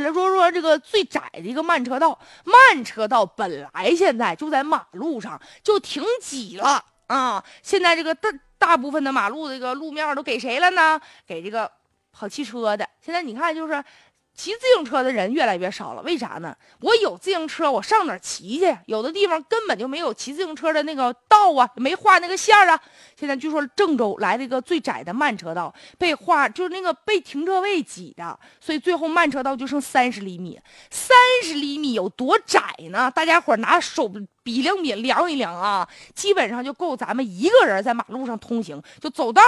来说说这个最窄的一个慢车道。慢车道本来现在就在马路上就挺挤了啊，现在这个大大部分的马路这个路面都给谁了呢？给这个跑汽车的。现在你看就是。骑自行车的人越来越少了，为啥呢？我有自行车，我上哪骑去？有的地方根本就没有骑自行车的那个道啊，没画那个线啊。现在据说郑州来了一个最窄的慢车道，被画就是那个被停车位挤的，所以最后慢车道就剩三十厘米。三十厘米有多窄呢？大家伙拿手比量比量一量啊，基本上就够咱们一个人在马路上通行，就走道。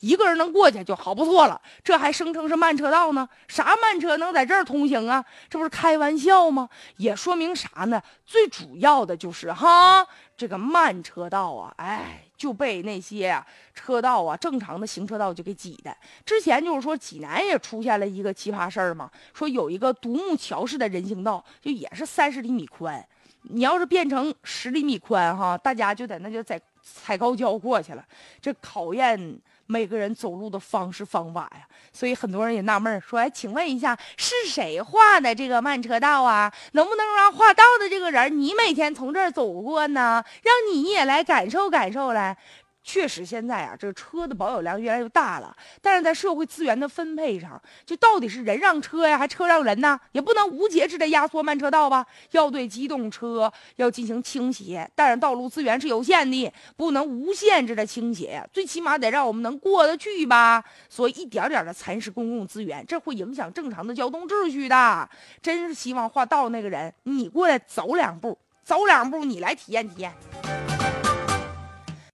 一个人能过去就好不错了，这还声称是慢车道呢？啥慢车能在这儿通行啊？这不是开玩笑吗？也说明啥呢？最主要的就是哈，这个慢车道啊，哎，就被那些车道啊，正常的行车道就给挤的。之前就是说济南也出现了一个奇葩事儿嘛，说有一个独木桥式的人行道，就也是三十厘米宽，你要是变成十厘米宽哈，大家就在那就在踩高跷过去了，这考验。每个人走路的方式方法呀，所以很多人也纳闷说：“哎，请问一下，是谁画的这个慢车道啊？能不能让画道的这个人，你每天从这儿走过呢？让你也来感受感受来。”确实，现在啊，这个车的保有量越来越大了，但是在社会资源的分配上，就到底是人让车呀，还车让人呢？也不能无节制的压缩慢车道吧？要对机动车要进行倾斜，但是道路资源是有限的，不能无限制的倾斜，最起码得让我们能过得去吧？所以一点点的蚕食公共资源，这会影响正常的交通秩序的。真是希望画道那个人，你过来走两步，走两步，你来体验体验。